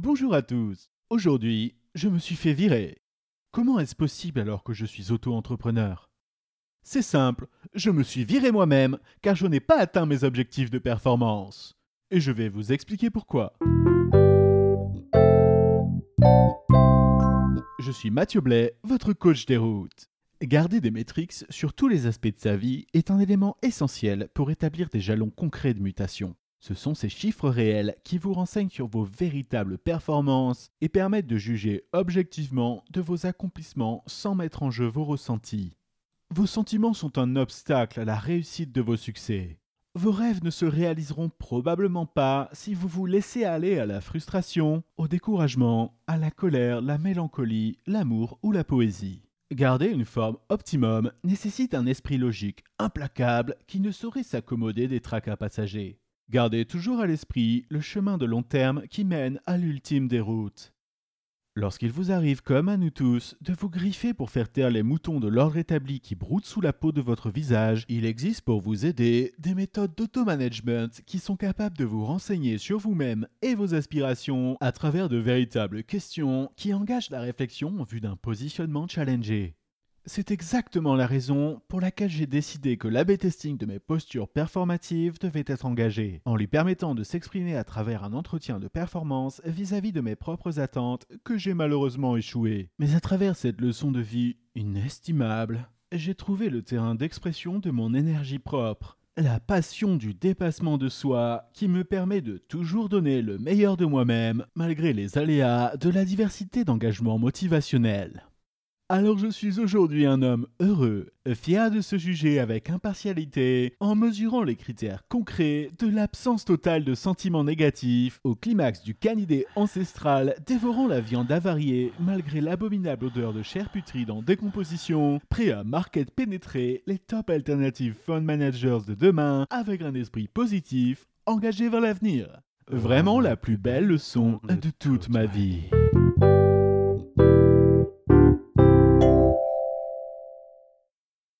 Bonjour à tous. Aujourd'hui, je me suis fait virer. Comment est-ce possible alors que je suis auto-entrepreneur? C'est simple, je me suis viré moi-même car je n'ai pas atteint mes objectifs de performance. Et je vais vous expliquer pourquoi. Je suis Mathieu Blais, votre coach des routes. Garder des métriques sur tous les aspects de sa vie est un élément essentiel pour établir des jalons concrets de mutation. Ce sont ces chiffres réels qui vous renseignent sur vos véritables performances et permettent de juger objectivement de vos accomplissements sans mettre en jeu vos ressentis. Vos sentiments sont un obstacle à la réussite de vos succès. Vos rêves ne se réaliseront probablement pas si vous vous laissez aller à la frustration, au découragement, à la colère, la mélancolie, l'amour ou la poésie. Garder une forme optimum nécessite un esprit logique implacable qui ne saurait s'accommoder des tracas passagers. Gardez toujours à l'esprit le chemin de long terme qui mène à l'ultime des routes. Lorsqu'il vous arrive, comme à nous tous, de vous griffer pour faire taire les moutons de l'ordre établi qui broutent sous la peau de votre visage, il existe pour vous aider des méthodes d'auto-management qui sont capables de vous renseigner sur vous-même et vos aspirations à travers de véritables questions qui engagent la réflexion en vue d'un positionnement challengé. C'est exactement la raison pour laquelle j'ai décidé que l'AB testing de mes postures performatives devait être engagé, en lui permettant de s'exprimer à travers un entretien de performance vis-à-vis de mes propres attentes que j'ai malheureusement échoué. Mais à travers cette leçon de vie inestimable, j'ai trouvé le terrain d'expression de mon énergie propre, la passion du dépassement de soi qui me permet de toujours donner le meilleur de moi-même malgré les aléas de la diversité d'engagements motivationnels. Alors je suis aujourd'hui un homme heureux, fier de se juger avec impartialité, en mesurant les critères concrets de l'absence totale de sentiments négatifs, au climax du canidé ancestral dévorant la viande avariée malgré l'abominable odeur de chair putride en décomposition, prêt à market pénétrer les top alternative fund managers de demain avec un esprit positif, engagé vers l'avenir. Vraiment la plus belle leçon de toute ma vie.